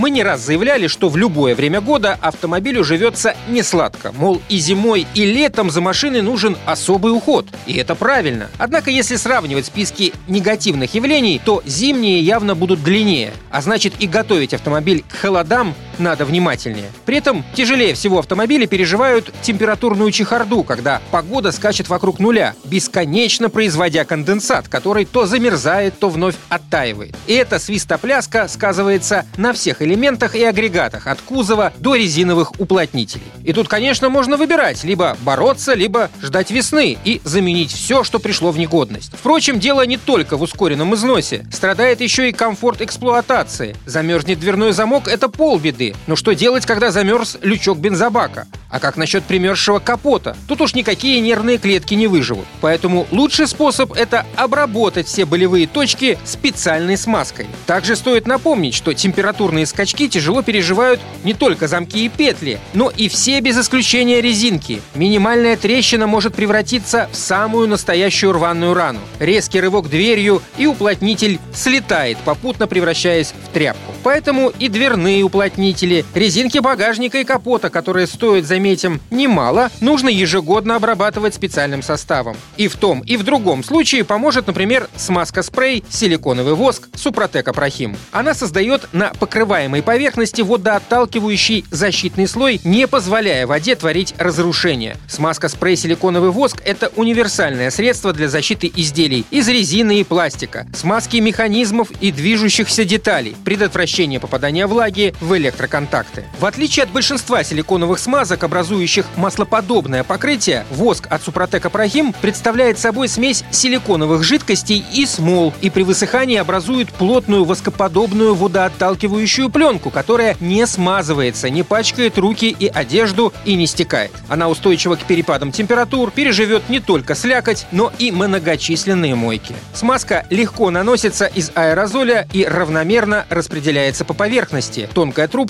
Мы не раз заявляли, что в любое время года автомобилю живется не сладко. Мол, и зимой, и летом за машиной нужен особый уход. И это правильно. Однако, если сравнивать списки негативных явлений, то зимние явно будут длиннее. А значит, и готовить автомобиль к холодам надо внимательнее. При этом тяжелее всего автомобили переживают температурную чехарду, когда погода скачет вокруг нуля, бесконечно производя конденсат, который то замерзает, то вновь оттаивает. И эта свистопляска сказывается на всех элементах и агрегатах, от кузова до резиновых уплотнителей. И тут, конечно, можно выбирать, либо бороться, либо ждать весны и заменить все, что пришло в негодность. Впрочем, дело не только в ускоренном износе. Страдает еще и комфорт эксплуатации. Замерзнет дверной замок – это полбеды. Но что делать, когда замерз лючок бензобака? А как насчет примерзшего капота? Тут уж никакие нервные клетки не выживут. Поэтому лучший способ – это обработать все болевые точки специальной смазкой. Также стоит напомнить, что температурные скачки тяжело переживают не только замки и петли, но и все без исключения резинки. Минимальная трещина может превратиться в самую настоящую рваную рану. Резкий рывок дверью и уплотнитель слетает, попутно превращаясь в тряпку. Поэтому и дверные уплотнители, резинки багажника и капота, которые стоят за заметим, немало, нужно ежегодно обрабатывать специальным составом. И в том, и в другом случае поможет, например, смазка-спрей, силиконовый воск, Супротек Апрахим. Она создает на покрываемой поверхности водоотталкивающий защитный слой, не позволяя воде творить разрушение. Смазка-спрей силиконовый воск – это универсальное средство для защиты изделий из резины и пластика, смазки механизмов и движущихся деталей, предотвращения попадания влаги в электроконтакты. В отличие от большинства силиконовых смазок, образующих маслоподобное покрытие, воск от Супротека Прохим представляет собой смесь силиконовых жидкостей и смол, и при высыхании образует плотную воскоподобную водоотталкивающую пленку, которая не смазывается, не пачкает руки и одежду и не стекает. Она устойчива к перепадам температур, переживет не только слякоть, но и многочисленные мойки. Смазка легко наносится из аэрозоля и равномерно распределяется по поверхности. Тонкая трубка